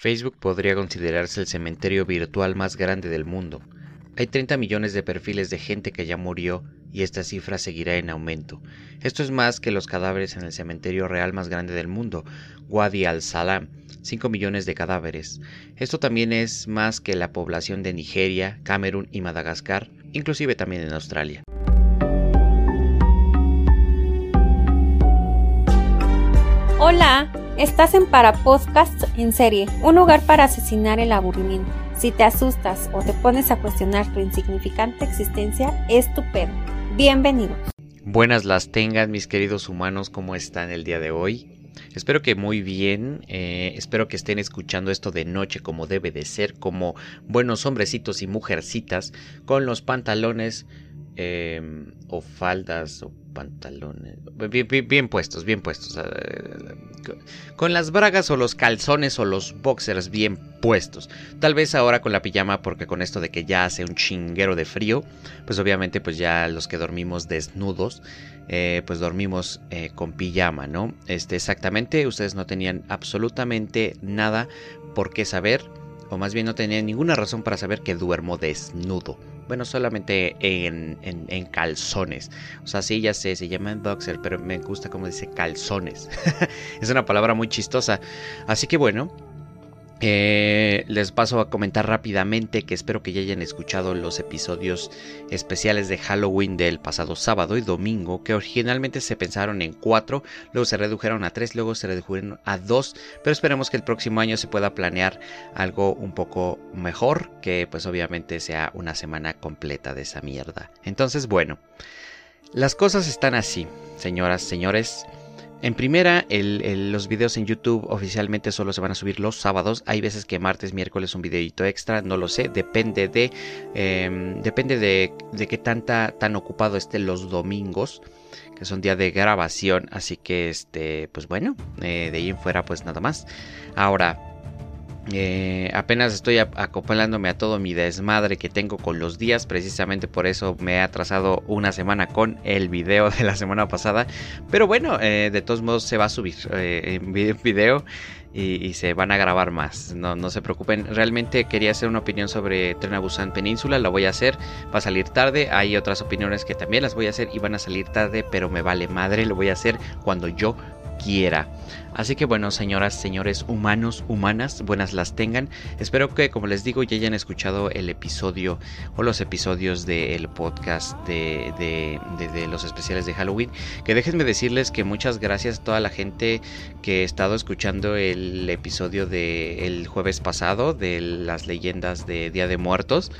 Facebook podría considerarse el cementerio virtual más grande del mundo. Hay 30 millones de perfiles de gente que ya murió y esta cifra seguirá en aumento. Esto es más que los cadáveres en el cementerio real más grande del mundo, Wadi al-Salam, 5 millones de cadáveres. Esto también es más que la población de Nigeria, Camerún y Madagascar, inclusive también en Australia. Hola, estás en Para Podcast en serie, un lugar para asesinar el aburrimiento. Si te asustas o te pones a cuestionar tu insignificante existencia, es tu pedo. Bienvenidos. Buenas las tengan mis queridos humanos, ¿cómo están el día de hoy? Espero que muy bien, eh, espero que estén escuchando esto de noche como debe de ser, como buenos hombrecitos y mujercitas, con los pantalones em, o faldas o pantalones. Bien, puestos, bien puestos. Con las bragas o los calzones o los boxers bien puestos. Tal vez ahora con la pijama porque con esto de que ya hace un chinguero de frío, pues obviamente pues ya los que dormimos desnudos, eh, pues dormimos eh, con pijama, ¿no? Este, exactamente, ustedes no tenían absolutamente nada por qué saber, o más bien no tenían ninguna razón para saber que duermo desnudo. Bueno, solamente en, en, calzones. O sea, sí, ya sé, se llama boxer, pero me gusta como dice calzones. es una palabra muy chistosa. Así que bueno, eh, les paso a comentar rápidamente que espero que ya hayan escuchado los episodios especiales de Halloween del pasado sábado y domingo, que originalmente se pensaron en cuatro, luego se redujeron a tres, luego se redujeron a dos, pero esperemos que el próximo año se pueda planear algo un poco mejor, que pues obviamente sea una semana completa de esa mierda. Entonces, bueno, las cosas están así, señoras, señores. En primera, los videos en YouTube oficialmente solo se van a subir los sábados. Hay veces que martes, miércoles un videito extra, no lo sé. Depende de, em, depende de, qué tanta, tan ocupado estén los domingos, que son día de grabación. Así que, este, pues bueno, eh, de ahí en fuera, pues nada más. Ahora, eh, apenas estoy acoplándome a todo mi desmadre que tengo con los días. Precisamente por eso me he atrasado una semana con el video de la semana pasada. Pero bueno, eh, de todos modos se va a subir eh, en video y, se van a grabar más. No, no se preocupen. Realmente quería hacer una opinión sobre Tren Busan Península. La voy a hacer. Va a salir tarde. Hay otras opiniones que también las voy a hacer y van a salir tarde. Pero me vale madre. Lo voy a hacer cuando yo Así que bueno, señoras, señores humanos, humanas, buenas las tengan. Espero que, como les digo, ya hayan escuchado el episodio o los episodios del podcast de, de, los especiales de Halloween. Que déjenme decirles que muchas gracias a toda la gente que ha estado escuchando el episodio del jueves pasado de las leyendas de Día de Muertos.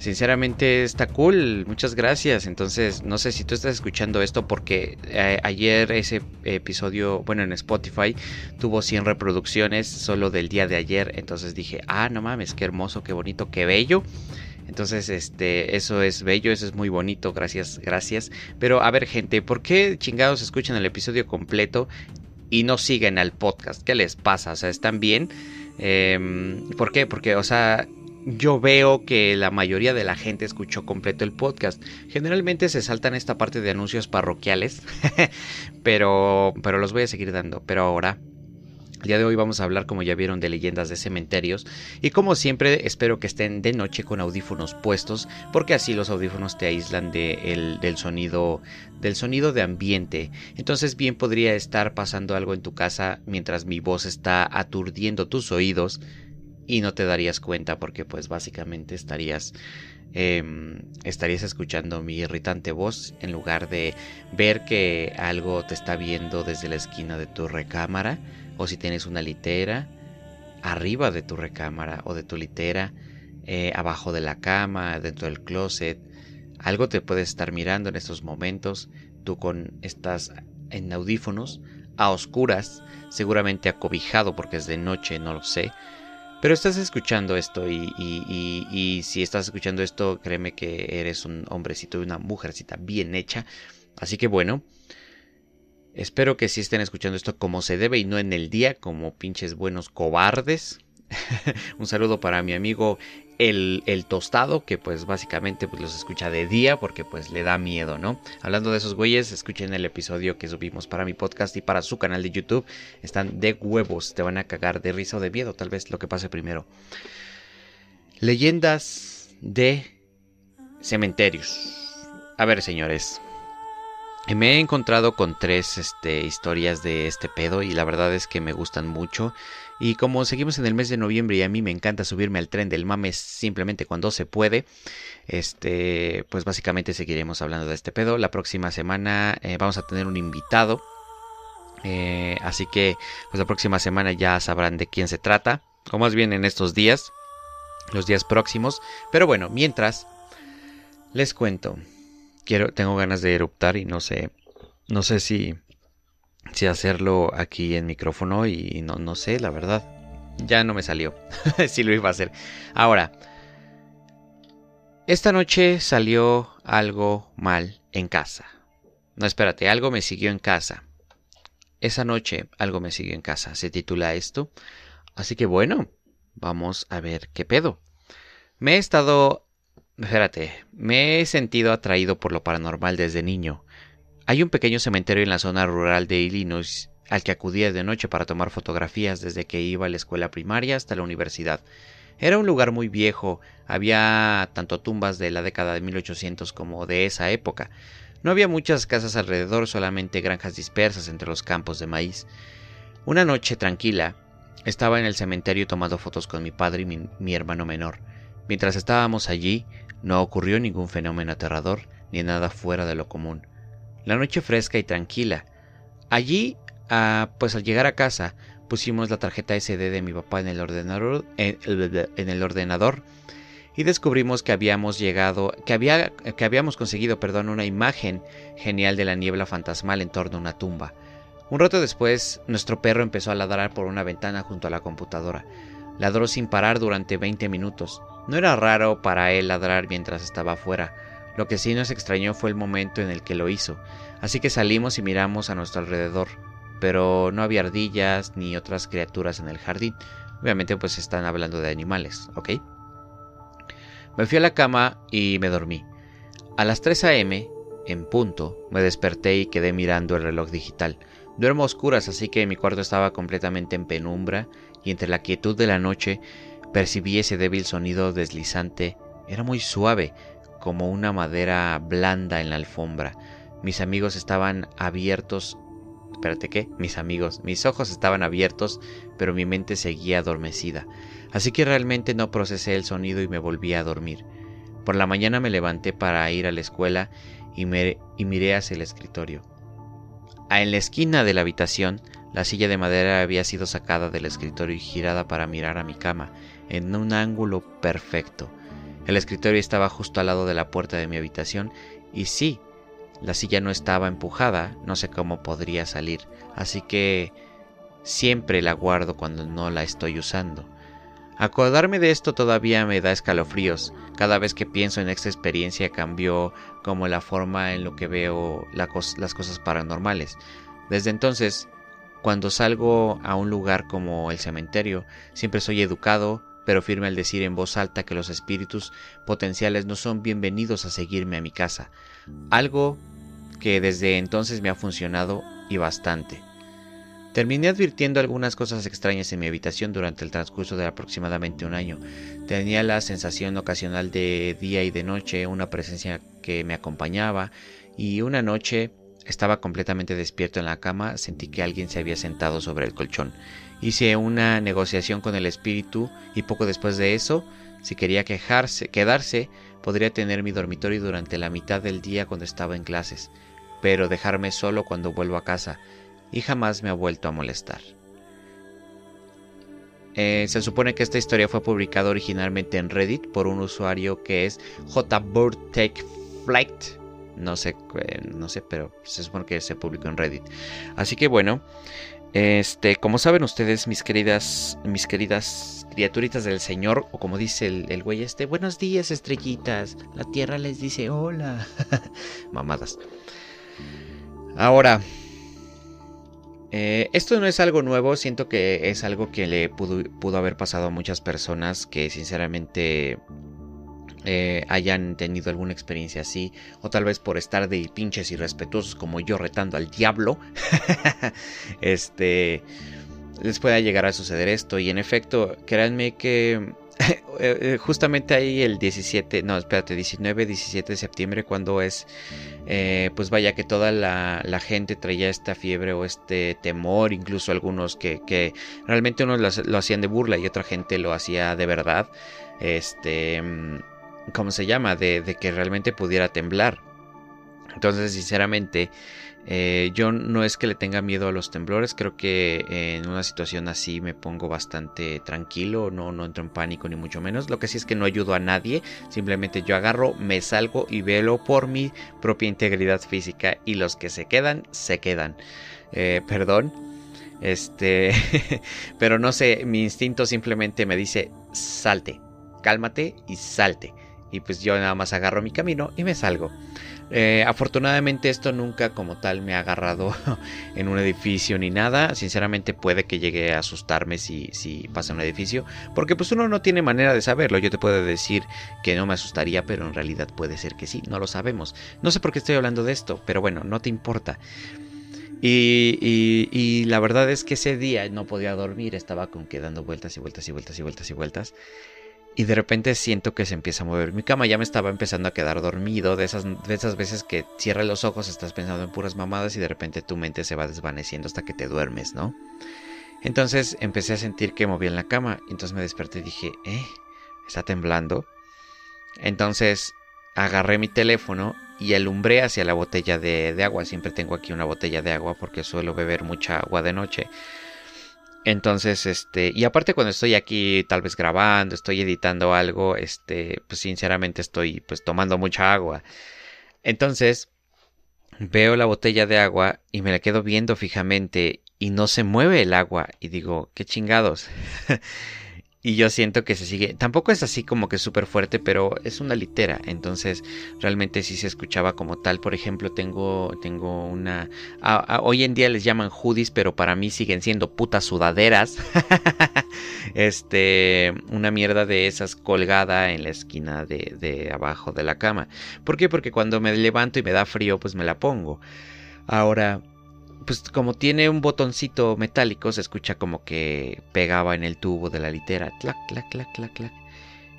Sinceramente está cool, muchas gracias. Entonces, no sé si tú estás escuchando esto porque eh, ayer ese episodio, bueno, en Spotify tuvo 100 reproducciones solo del día de ayer. Entonces dije, ah, no mames, qué hermoso, qué bonito, qué bello. Entonces, este, eso es bello, eso es muy bonito, gracias, gracias. Pero a ver, gente, ¿por qué chingados escuchan el episodio completo y no siguen al podcast? ¿Qué les pasa? O sea, ¿están bien? Em, ¿Por qué? Porque, o sea, yo veo que la mayoría de la gente escuchó completo el podcast. Generalmente se saltan esta parte de anuncios parroquiales, pero, pero los voy a seguir dando. Pero ahora, el día de hoy vamos a hablar, como ya vieron, de leyendas de cementerios. Y como siempre, espero que estén de noche con audífonos puestos, porque así los audífonos te aíslan del sonido, del sonido de ambiente. Entonces, bien podría estar pasando algo en tu casa mientras mi voz está aturdiendo tus oídos y no te darías cuenta porque pues básicamente estarías em, estarías escuchando mi irritante voz en lugar de ver que algo te está viendo desde la esquina de tu recámara o si tienes una litera arriba de tu recámara o de tu litera eh, abajo de la cama dentro del closet. Algo te puede estar mirando en estos momentos. Tú con estás en audífonos a oscuras seguramente acobijado porque es de noche no lo sé pero estás escuchando esto y, si estás escuchando esto, créeme que eres un hombrecito y una mujercita bien hecha. Así que bueno, espero que sí estén escuchando esto como se debe y no en el día, como pinches buenos cobardes. un saludo para mi amigo el, tostado, que pues básicamente pues, los escucha de día porque pues le da miedo, ¿no? Hablando de esos güeyes, escuchen el episodio que subimos para mi podcast y para su canal de YouTube. Están de huevos, te van a cagar de risa o de miedo, tal vez lo que pase primero. Leyendas de cementerios. A ver, señores. Me he encontrado con tres este, historias de este pedo y la verdad es que me gustan mucho. Y como seguimos en el mes de noviembre y a mí me encanta subirme al tren del mame simplemente cuando se puede, este, pues básicamente seguiremos hablando de este pedo. La próxima semana eh, vamos a tener un invitado. Eh, así que pues la próxima semana ya sabrán de quién se trata. O más bien en estos días. Los días próximos. Pero bueno, mientras les cuento. Quiero, tengo ganas de eruptar y no sé. No sé si si hacerlo aquí en micrófono y no, no sé, la verdad. Ya no me salió. si lo iba a hacer. Ahora, esta noche salió algo mal en casa. No, espérate, algo me siguió en casa. Esa noche algo me siguió en casa. Se titula esto. Así que bueno, vamos a ver qué pedo. Me he estado... Espérate, me he sentido atraído por lo paranormal desde niño. Hay un pequeño cementerio en la zona rural de Illinois al que acudía de noche para tomar fotografías desde que iba a la escuela primaria hasta la universidad. Era un lugar muy viejo, había tanto tumbas de la década de 1800 como de esa época. No había muchas casas alrededor, solamente granjas dispersas entre los campos de maíz. Una noche tranquila, estaba en el cementerio tomando fotos con mi padre y mi, mi hermano menor. Mientras estábamos allí, no ocurrió ningún fenómeno aterrador ni nada fuera de lo común la noche fresca y tranquila. Allí, pues al llegar a casa, pusimos la tarjeta SD de mi papá en el ordenador, en, el ordenador y descubrimos que habíamos llegado, que, había, que habíamos conseguido, perdón, una imagen genial de la niebla fantasmal en torno a una tumba. Un rato después, nuestro perro empezó a ladrar por una ventana junto a la computadora. Ladró sin parar durante 20 minutos. No era raro para él ladrar mientras estaba afuera. Lo que sí nos extrañó fue el momento en el que lo hizo, así que salimos y miramos a nuestro alrededor, pero no había ardillas ni otras criaturas en el jardín. Obviamente pues están hablando de animales, ¿ok? Me fui a la cama y me dormí. A las 3 a.m., en punto, me desperté y quedé mirando el reloj digital. Duermo a oscuras, así que mi cuarto estaba completamente en penumbra y entre la quietud de la noche percibí ese débil sonido deslizante. Era muy suave, como una madera blanda en la alfombra. Mis amigos estaban abiertos. Espérate, ¿qué? Mis amigos. Mis ojos estaban abiertos, pero mi mente seguía adormecida. Así que realmente no procesé el sonido y me volví a dormir. Por la mañana me levanté para ir a la escuela y, y miré hacia el escritorio. En la esquina de la habitación, la silla de madera había sido sacada del escritorio y girada para mirar a mi cama, en un ángulo perfecto. El escritorio estaba justo al lado de la puerta de mi habitación y sí, la silla no estaba empujada, no sé cómo podría salir, así que siempre la guardo cuando no la estoy usando. Acordarme de esto todavía me da escalofríos. Cada vez que pienso en esta experiencia cambió como la forma en lo que veo las cosas paranormales. Desde entonces, cuando salgo a un lugar como el cementerio, siempre soy educado, pero firme al decir en voz alta que los espíritus potenciales no son bienvenidos a seguirme a mi casa, algo que desde entonces me ha funcionado y bastante. Terminé advirtiendo algunas cosas extrañas en mi habitación durante el transcurso de aproximadamente un año. Tenía la sensación ocasional de día y de noche, una presencia que me acompañaba, y una noche estaba completamente despierto en la cama, sentí que alguien se había sentado sobre el colchón. Hice una negociación con el espíritu y poco después de eso, si quería quejarse, quedarse, podría tener mi dormitorio durante la mitad del día cuando estaba en clases, pero dejarme solo cuando vuelvo a casa, y jamás me ha vuelto a molestar. Eh, se supone que esta historia fue publicada originalmente en Reddit por un usuario que es JBirdTakeFlight. No sé, eh, no sé, pero se supone que se publicó en Reddit. Así que bueno, este, como saben ustedes, mis queridas, mis queridas criaturitas del Señor, o como dice el, güey este, buenos días, estrellitas. La tierra les dice hola. Mamadas. Ahora, Eh, esto no es algo nuevo, siento que es algo que le pudo, haber pasado a muchas personas que sinceramente eh, hayan tenido alguna experiencia así, o tal vez por estar de pinches irrespetuosos como yo retando al diablo, este, les pueda llegar a suceder esto. Y en efecto, créanme que eh, justamente ahí el 17, no, espérate, 19, 17 de septiembre, cuando es eh, pues vaya que toda la, gente traía esta fiebre o este temor, incluso algunos que, realmente unos lo, hacían de burla y otra gente lo hacía de verdad, este, mm, ¿cómo se llama? De, que realmente pudiera temblar. Entonces, sinceramente, eh, yo no es que le tenga miedo a los temblores, creo que en una situación así me pongo bastante tranquilo, no, no entro en pánico ni mucho menos. Lo que sí es que no ayudo a nadie, simplemente yo agarro, me salgo y velo por mi propia integridad física y los que se quedan, se quedan. Eh, perdón. Este, pero no sé, mi instinto simplemente me dice, salte, cálmate y salte. Y pues yo nada más agarro mi camino y me salgo. Eh, afortunadamente esto nunca como tal me ha agarrado en un edificio ni nada. Sinceramente puede que llegue a asustarme si, si pasa en un edificio. Porque pues uno no tiene manera de saberlo. Yo te puedo decir que no me asustaría, pero en realidad puede ser que sí. No lo sabemos. No sé por qué estoy hablando de esto, pero bueno, no te importa. Y, y, la verdad es que ese día no podía dormir. Estaba con que dando vueltas y vueltas y vueltas y vueltas y vueltas y de repente siento que se empieza a mover mi cama. Ya me estaba empezando a quedar dormido. De esas, de esas veces que cierras los ojos, estás pensando en puras mamadas y de repente tu mente se va desvaneciendo hasta que te duermes, ¿no? Entonces empecé a sentir que movía en la cama. Entonces me desperté y dije, ¿eh? ¿Está temblando? Entonces agarré mi teléfono y alumbré hacia la botella de, de agua. Siempre tengo aquí una botella de agua porque suelo beber mucha agua de noche. Entonces, este, y aparte cuando estoy aquí tal vez grabando, estoy editando algo, este, pues sinceramente estoy pues tomando mucha agua. Entonces, veo la botella de agua y me la quedo viendo fijamente y no se mueve el agua y digo, qué chingados. y yo siento que se sigue. Tampoco es así como que súper fuerte, pero es una litera. Entonces, realmente sí se escuchaba como tal. Por ejemplo, tengo, tengo una. hoy en día les llaman hoodies, pero para mí siguen siendo putas sudaderas. este, una mierda de esas colgada en la esquina de, de abajo de la cama. ¿Por qué? Porque cuando me levanto y me da frío, pues me la pongo. Ahora, pues como tiene un botoncito metálico, se escucha como que pegaba en el tubo de la litera. Clac, clac, clac, clac, clac.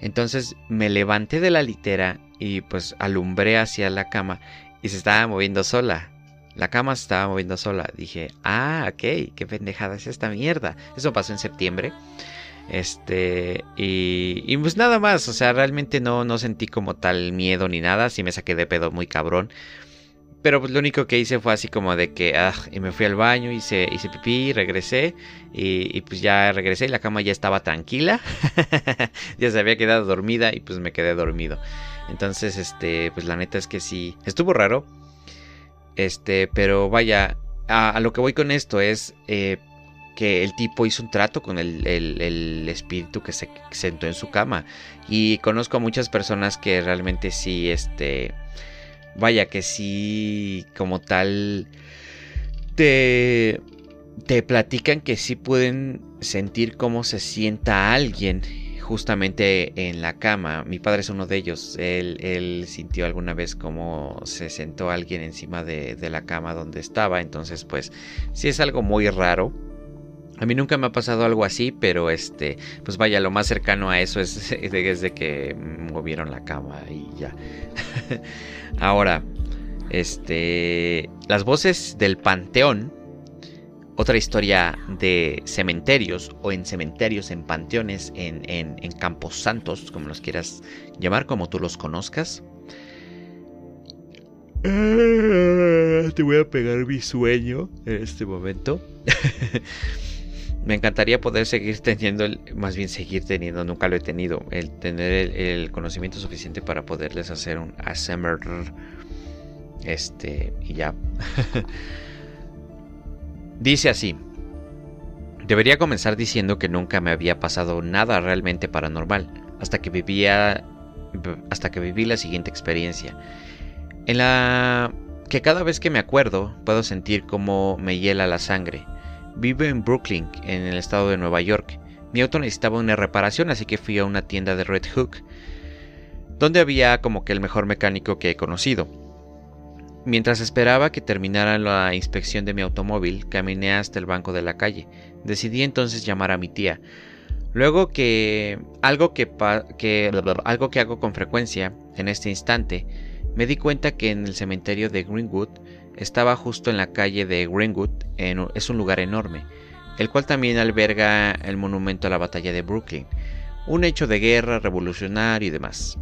Entonces me levanté de la litera y pues alumbré hacia la cama y se estaba moviendo sola. La cama se estaba moviendo sola. Dije, ah, ok, qué pendejada es esta mierda. Eso pasó en septiembre. Este, y, y pues nada más, o sea, realmente no, no sentí como tal miedo ni nada. Sí me saqué de pedo muy cabrón. Pero pues lo único que hice fue así como de que, ah, y me fui al baño, hice, hice pipí, regresé, y, pues ya regresé y la cama ya estaba tranquila, ya se había quedado dormida y pues me quedé dormido. Entonces, este, pues la neta es que sí, estuvo raro, este, pero vaya, a, lo que voy con esto es eh, que el tipo hizo un trato con el, el espíritu que se sentó en su cama. Y conozco a muchas personas que realmente sí, este vaya que sí, como tal, te, te platican que sí pueden sentir cómo se sienta alguien justamente en la cama. Mi padre es uno de ellos. Él, él sintió alguna vez cómo se sentó alguien encima de, de, la cama donde estaba. Entonces, pues, sí es algo muy raro. A mí nunca me ha pasado algo así, pero este, pues vaya, lo más cercano a eso es desde que movieron la cama y ya. Ahora, este, las voces del panteón, otra historia de cementerios o en cementerios, en panteones, en, en, en campos santos, como los quieras llamar, como tú los conozcas. Te voy a pegar mi sueño en este momento. me encantaría poder seguir teniendo, más bien seguir teniendo, nunca lo he tenido, el tener el, conocimiento suficiente para poderles hacer un ASMR. Este, y ya. Dice así. Debería comenzar diciendo que nunca me había pasado nada realmente paranormal, hasta que vivía hasta que viví la siguiente experiencia. En la que cada vez que me acuerdo puedo sentir como me hiela la sangre Vivo en Brooklyn, en el estado de Nueva York. Mi auto necesitaba una reparación, así que fui a una tienda de Red Hook, donde había como que el mejor mecánico que he conocido. Mientras esperaba que terminara la inspección de mi automóvil, caminé hasta el banco de la calle. Decidí entonces llamar a mi tía. Luego que algo que, que algo que hago con frecuencia en este instante, me di cuenta que en el cementerio de Greenwood estaba justo en la calle de Greenwood, es un lugar enorme, el cual también alberga el monumento a la batalla de Brooklyn, un hecho de guerra revolucionario y demás.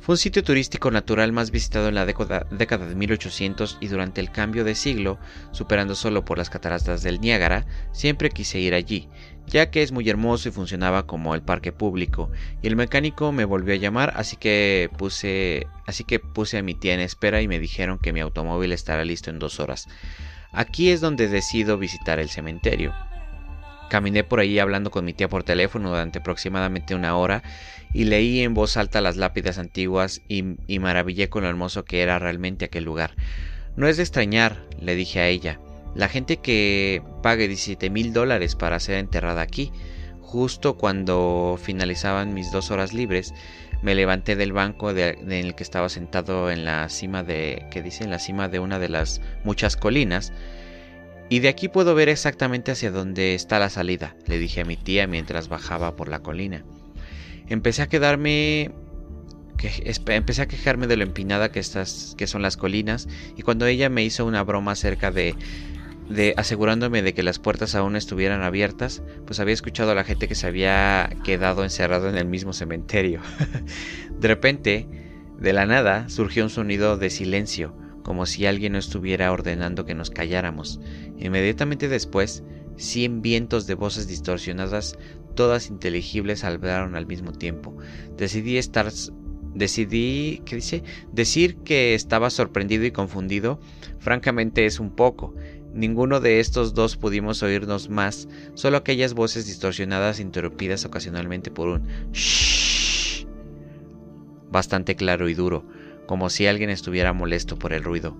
Fue un sitio turístico natural más visitado en la década, de 1800 y durante el cambio de siglo, superando solo por las cataratas del Niágara, siempre quise ir allí, ya que es muy hermoso y funcionaba como el parque público, y el mecánico me volvió a llamar, así que puse, así que puse a mi tía en espera y me dijeron que mi automóvil estará listo en dos horas. Aquí es donde decido visitar el cementerio. Caminé por ahí hablando con mi tía por teléfono durante aproximadamente una hora y leí en voz alta las lápidas antiguas y, y maravillé con lo hermoso que era realmente aquel lugar. No es de extrañar, le dije a ella, la gente que pague 17 mil dólares para ser enterrada aquí. Justo cuando finalizaban mis dos horas libres, me levanté del banco en el que estaba sentado en la cima de, ¿qué dice? En la cima de una de las muchas colinas y de aquí puedo ver exactamente hacia dónde está la salida, le dije a mi tía mientras bajaba por la colina. Empecé a quedarme empecé a quejarme de lo empinada que estas que son las colinas y cuando ella me hizo una broma acerca de de asegurándome de que las puertas aún estuvieran abiertas, pues había escuchado a la gente que se había quedado encerrado en el mismo cementerio. de repente, de la nada, surgió un sonido de silencio, como si alguien no estuviera ordenando que nos calláramos. Inmediatamente después, cien vientos de voces distorsionadas, todas inteligibles, hablaron al mismo tiempo. Decidí estar decidí, ¿qué dice? Decir que estaba sorprendido y confundido, francamente es un poco. Ninguno de estos dos pudimos oírnos más, solo aquellas voces distorsionadas interrumpidas ocasionalmente por un shh, bastante claro y duro como si alguien estuviera molesto por el ruido.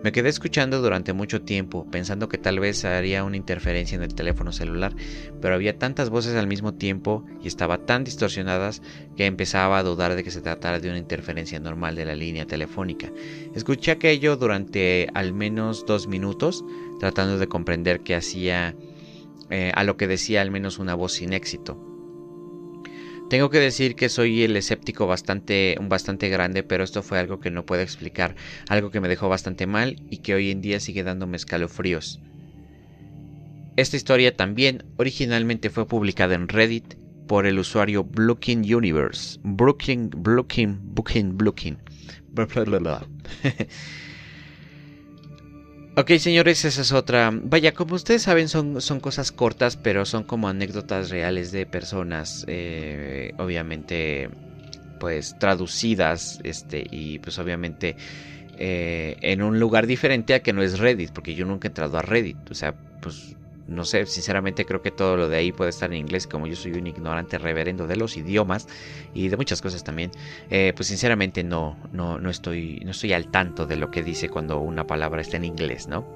Me quedé escuchando durante mucho tiempo, pensando que tal vez haría una interferencia en el teléfono celular, pero había tantas voces al mismo tiempo y estaban tan distorsionadas que empezaba a dudar de que se tratara de una interferencia normal de la línea telefónica. Escuché aquello durante al menos dos minutos, tratando de comprender qué hacía, eh, a lo que decía al menos una voz sin éxito. Tengo que decir que soy el escéptico bastante, bastante grande, pero esto fue algo que no puedo explicar, algo que me dejó bastante mal y que hoy en día sigue dándome escalofríos. Esta historia también originalmente fue publicada en Reddit por el usuario Blooking Universe. Brooklyn, Blooking, Booking, Blooking. Ok, señores, esa es otra. Vaya, como ustedes saben, son, son cosas cortas, pero son como anécdotas reales de personas, eh, obviamente, pues traducidas, este, y pues obviamente eh, en un lugar diferente a que no es Reddit, porque yo nunca he entrado a Reddit, o sea, pues no sé, sinceramente creo que todo lo de ahí puede estar en inglés, como yo soy un ignorante reverendo de los idiomas y de muchas cosas también, eh, pues sinceramente no, no, no, estoy, no estoy al tanto de lo que dice cuando una palabra está en inglés, ¿no?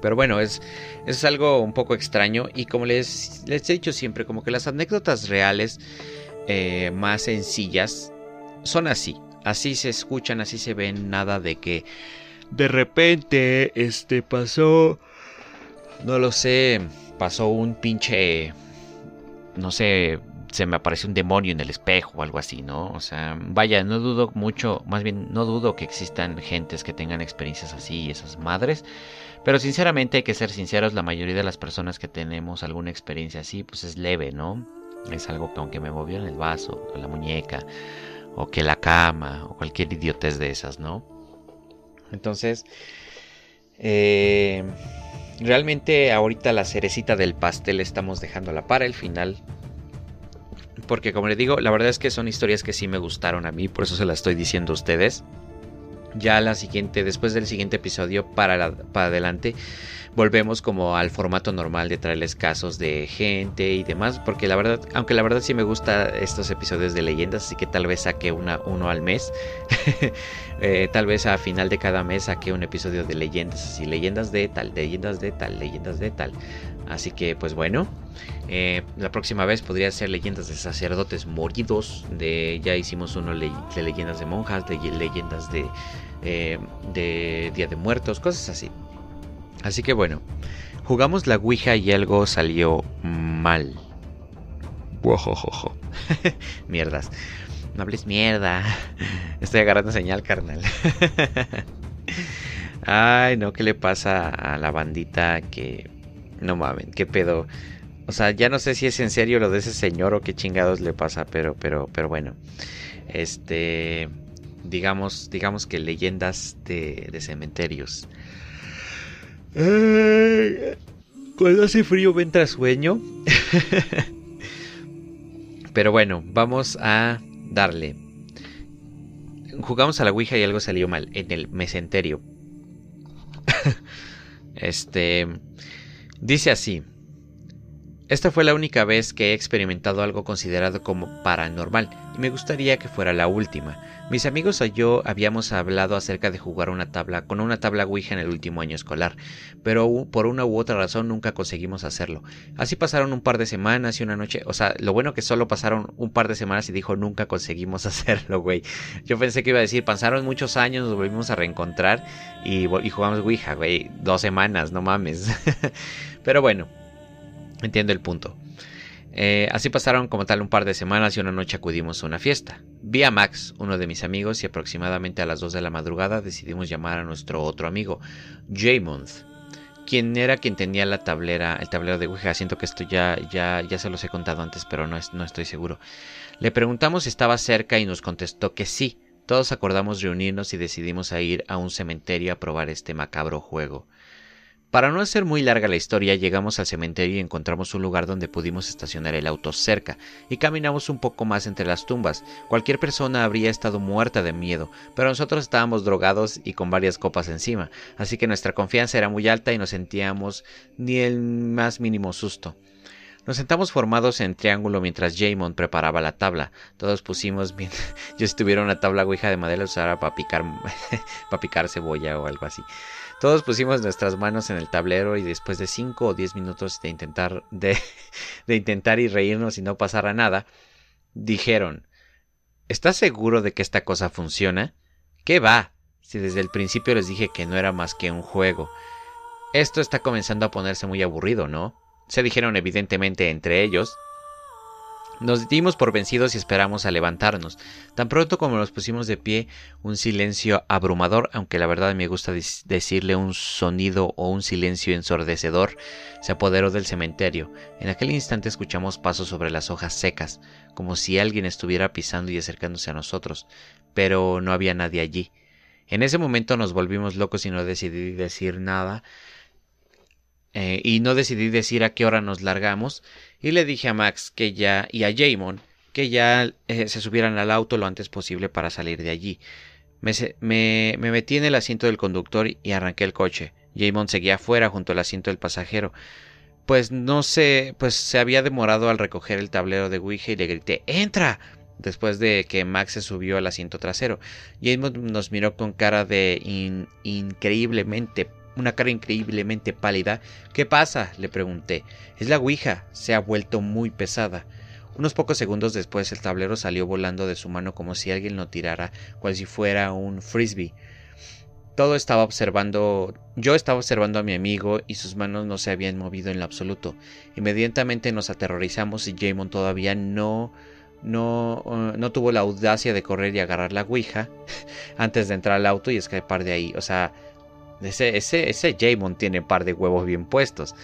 Pero bueno, es, es algo un poco extraño y como les, les he dicho siempre, como que las anécdotas reales eh, más sencillas son así, así se escuchan, así se ven, nada de que de repente este pasó no lo sé, pasó un pinche, no sé, se me apareció un demonio en el espejo o algo así, ¿no? O sea, vaya, no dudo mucho, más bien no dudo que existan gentes que tengan experiencias así y esas madres, pero sinceramente hay que ser sinceros, la mayoría de las personas que tenemos alguna experiencia así, pues es leve, ¿no? Es algo que aunque me movió en el vaso, o la muñeca, o que la cama, o cualquier idiotez de esas, ¿no? Entonces, eh Realmente ahorita la cerecita del pastel estamos dejándola para el final. Porque como les digo, la verdad es que son historias que sí me gustaron a mí, por eso se las estoy diciendo a ustedes. Ya la siguiente, después del siguiente episodio para, para adelante, volvemos como al formato normal de traerles casos de gente y demás, porque la verdad, aunque la verdad sí me gusta estos episodios de leyendas, así que tal vez saque una, uno al mes, eh, tal vez a final de cada mes saque un episodio de leyendas, así leyendas de tal, leyendas de tal, leyendas de tal. Así que pues bueno, eh, la próxima vez podría ser leyendas de sacerdotes moridos, de ya hicimos uno de leyendas de monjas, de leyendas de, eh, de Día de Muertos, cosas así. Así que bueno, jugamos la Ouija y algo salió mal. Mierdas. No hables mierda. Estoy agarrando señal, carnal. Ay, no, ¿qué le pasa a la bandita que... No mamen, qué pedo. O sea, ya no sé si es en serio lo de ese señor o qué chingados le pasa, pero, pero, pero bueno. Este, digamos, digamos que leyendas de, de cementerios. Cuando hace frío entra sueño. Pero bueno, vamos a darle. Jugamos a la Ouija y algo salió mal en el mesenterio. este dice así: Esta fue la única vez que he experimentado algo considerado como paranormal y me gustaría que fuera la última. Mis amigos y yo habíamos hablado acerca de jugar una tabla con una tabla Ouija en el último año escolar, pero por una u otra razón nunca conseguimos hacerlo. Así pasaron un par de semanas y una noche, o sea, lo bueno que solo pasaron un par de semanas y dijo nunca conseguimos hacerlo, güey. Yo pensé que iba a decir, pasaron muchos años, nos volvimos a reencontrar y, jugamos Ouija, güey, dos semanas, no mames. pero bueno, entiendo el punto. Eh, así pasaron como tal un par de semanas y una noche acudimos a una fiesta. Vi a Max, uno de mis amigos, y aproximadamente a las 2 de la madrugada decidimos llamar a nuestro otro amigo, Jaymonth, quien era quien tenía la tablera, el tablero de Ouija. Siento que esto ya, ya, ya se los he contado antes, pero no, no estoy seguro. Le preguntamos si estaba cerca y nos contestó que sí. Todos acordamos reunirnos y decidimos ir a un cementerio a probar este macabro juego. Para no hacer muy larga la historia, llegamos al cementerio y encontramos un lugar donde pudimos estacionar el auto cerca, y caminamos un poco más entre las tumbas. Cualquier persona habría estado muerta de miedo, pero nosotros estábamos drogados y con varias copas encima, así que nuestra confianza era muy alta y no sentíamos ni el más mínimo susto. Nos sentamos formados en triángulo mientras Jamon preparaba la tabla. Todos pusimos bien. Yo estuviera una tabla ouija de madera usada para picar, para picar cebolla o algo así. Todos pusimos nuestras manos en el tablero y después de 5 o 10 minutos de intentar, de, de intentar y reírnos y no pasara nada, dijeron, ¿estás seguro de que esta cosa funciona? ¿Qué va? Si desde el principio les dije que no era más que un juego. Esto está comenzando a ponerse muy aburrido, ¿no? Se dijeron evidentemente entre ellos, nos dimos por vencidos y esperamos a levantarnos. Tan pronto como nos pusimos de pie, un silencio abrumador, aunque la verdad me gusta decirle un sonido o un silencio ensordecedor, se apoderó del cementerio. En aquel instante escuchamos pasos sobre las hojas secas, como si alguien estuviera pisando y acercándose a nosotros, pero no había nadie allí. En ese momento nos volvimos locos y no decidí decir nada, eh, y no decidí decir a qué hora nos largamos, y le dije a Max que ya y a Jamon que ya eh, se subieran al auto lo antes posible para salir de allí. Me, me, me, metí en el asiento del conductor y arranqué el coche. Jamon seguía afuera junto al asiento del pasajero. Pues no sé, pues se había demorado al recoger el tablero de Ouija y le grité ¡Entra! después de que Max se subió al asiento trasero. Jamon nos miró con cara de increíblemente una cara increíblemente pálida. ¿Qué pasa? le pregunté. Es la Ouija. Se ha vuelto muy pesada. Unos pocos segundos después el tablero salió volando de su mano como si alguien lo tirara, cual si fuera un frisbee. Todo estaba observando, yo estaba observando a mi amigo y sus manos no se habían movido en lo absoluto. Inmediatamente nos aterrorizamos y Jamon todavía no no, uh, no tuvo la audacia de correr y agarrar la Ouija antes de entrar al auto y escapar de ahí. O sea, ese, ese, ese Jamon tiene par de huevos bien puestos.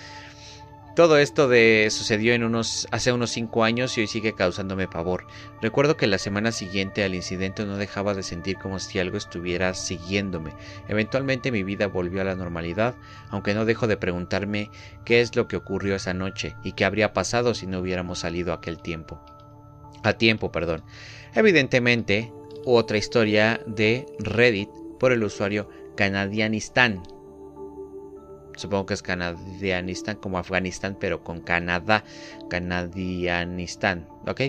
Todo esto de, sucedió en unos, hace unos 5 años y hoy sigue causándome pavor. Recuerdo que la semana siguiente al incidente no dejaba de sentir como si algo estuviera siguiéndome. Eventualmente mi vida volvió a la normalidad, aunque no dejo de preguntarme qué es lo que ocurrió esa noche y qué habría pasado si no hubiéramos salido aquel tiempo. A tiempo, perdón. Evidentemente, otra historia de Reddit por el usuario Canadianistán. supongo que es Canadianistán como Afganistán, pero con Canadá, Canadianistán, ¿ok?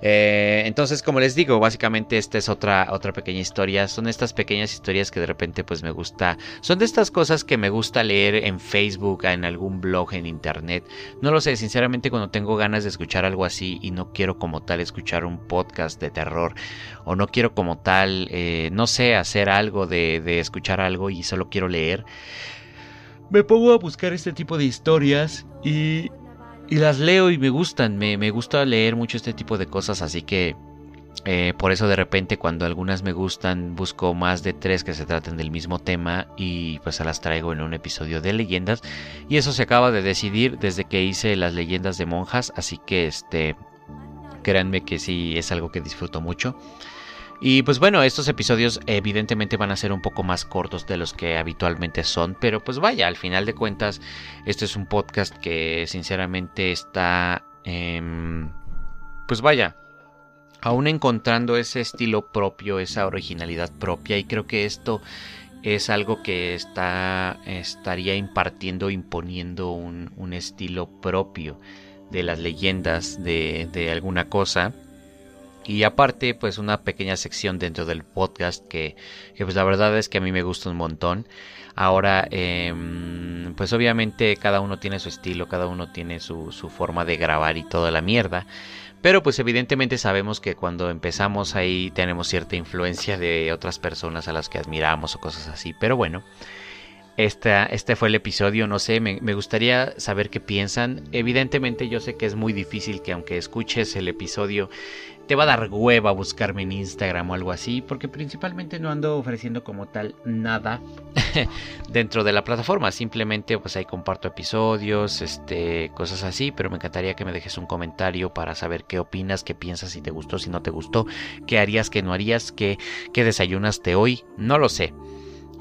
Eh, entonces, como les digo, básicamente esta es otra, otra pequeña historia. Son estas pequeñas historias que de repente pues me gusta. Son de estas cosas que me gusta leer en Facebook, en algún blog, en internet. No lo sé, sinceramente cuando tengo ganas de escuchar algo así y no quiero como tal escuchar un podcast de terror o no quiero como tal, eh, no sé, hacer algo de, de escuchar algo y solo quiero leer. Me pongo a buscar este tipo de historias y y las leo y me gustan, me, gusta leer mucho este tipo de cosas, así que eh, por eso de repente cuando algunas me gustan busco más de tres que se traten del mismo tema y pues las traigo en un episodio de leyendas y eso se acaba de decidir desde que hice las leyendas de monjas, así que este créanme que sí es algo que disfruto mucho. Y pues bueno, estos episodios evidentemente van a ser un poco más cortos de los que habitualmente son, pero pues vaya, al final de cuentas, este es un podcast que sinceramente está... pues vaya, aún encontrando ese estilo propio, esa originalidad propia, y creo que esto es algo que está, estaría impartiendo, imponiendo un, un estilo propio de las leyendas de, de alguna cosa y aparte, pues una pequeña sección dentro del podcast que, pues la verdad es que a mí me gusta un montón. Ahora, em, pues obviamente cada uno tiene su estilo, cada uno tiene su, su forma de grabar y toda la mierda. Pero pues evidentemente sabemos que cuando empezamos ahí tenemos cierta influencia de otras personas a las que admiramos o cosas así. Pero bueno, este fue el episodio, no sé, me, gustaría saber qué piensan. Evidentemente yo sé que es muy difícil que aunque escuches el episodio te va a dar hueva buscarme en Instagram o algo así, porque principalmente no ando ofreciendo como tal nada dentro de la plataforma, simplemente pues ahí comparto episodios, este, cosas así, pero me encantaría que me dejes un comentario para saber qué opinas, qué piensas, si te gustó, si no te gustó, qué harías, qué no harías, qué, qué desayunaste hoy, no lo sé.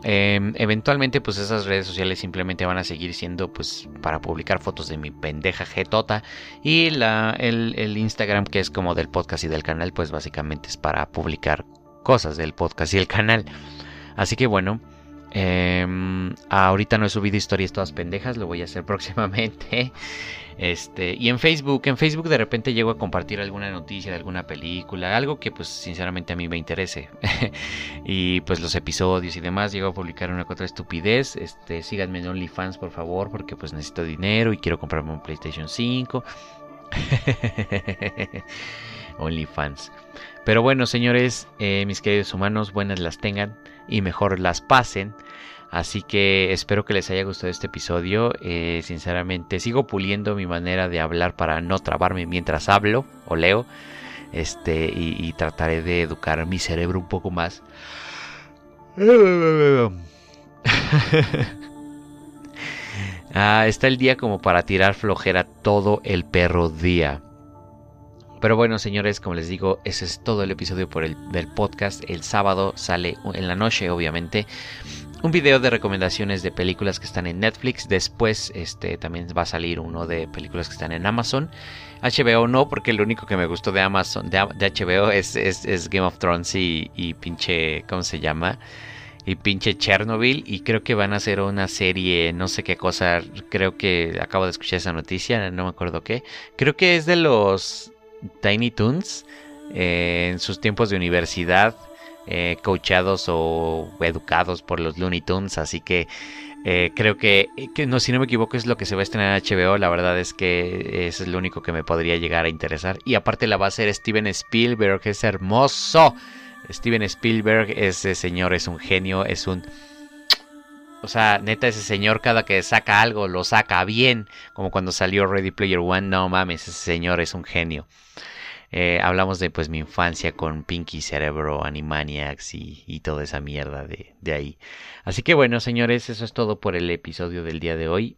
Em, eventualmente pues esas redes sociales simplemente van a seguir siendo pues para publicar fotos de mi pendeja jetota y la, el, Instagram que es como del podcast y del canal pues básicamente es para publicar cosas del podcast y el canal. Así que bueno, em, ahorita no he subido historias todas pendejas, lo voy a hacer próximamente. Este, y en Facebook, en Facebook de repente llego a compartir alguna noticia de alguna película, algo que pues sinceramente a mí me interese. y pues los episodios y demás, llego a publicar una otra estupidez. Este, síganme en OnlyFans por favor, porque pues necesito dinero y quiero comprarme un PlayStation 5. OnlyFans. Pero bueno, señores, eh, mis queridos humanos, buenas las tengan y mejor las pasen. Así que espero que les haya gustado este episodio. Eh, sinceramente, sigo puliendo mi manera de hablar para no trabarme mientras hablo o leo. Este, y, trataré de educar mi cerebro un poco más. ah, está el día como para tirar flojera todo el perro día. Pero bueno, señores, como les digo, ese es todo el episodio por el, del podcast. El sábado sale en la noche, obviamente un video de recomendaciones de películas que están en Netflix. Después este, también va a salir uno de películas que están en Amazon. HBO no, porque lo único que me gustó de Amazon, de, HBO es, es, Game of Thrones y, y, pinche, ¿cómo se llama? Y pinche Chernobyl. Y creo que van a hacer una serie, no sé qué cosa. Creo que acabo de escuchar esa noticia, no me acuerdo qué. Creo que es de los Tiny Toons. Eh, en sus tiempos de universidad eh, coachados o educados por los Looney Tunes, así que eh, creo que, que, no, si no me equivoco, es lo que se va a estrenar en HBO. La verdad es que es lo único que me podría llegar a interesar. Y aparte la va a hacer Steven Spielberg, es hermoso. Steven Spielberg, ese señor es un genio, es un... O sea, neta, ese señor cada que saca algo lo saca bien. Como cuando salió Ready Player One, no mames, ese señor es un genio. Eh, hablamos de pues mi infancia con Pinky Cerebro, Animaniacs y, toda esa mierda de, ahí. Así que bueno, señores, eso es todo por el episodio del día de hoy.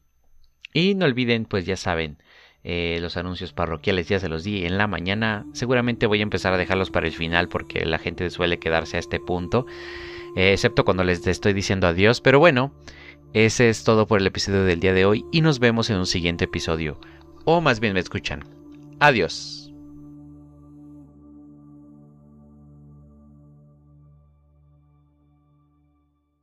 Y no olviden, pues ya saben, eh, los anuncios parroquiales ya se los di en la mañana. Seguramente voy a empezar a dejarlos para el final porque la gente suele quedarse a este punto. Eh, excepto cuando les estoy diciendo adiós. Pero bueno, ese es todo por el episodio del día de hoy y nos vemos en un siguiente episodio. O más bien me escuchan. Adiós.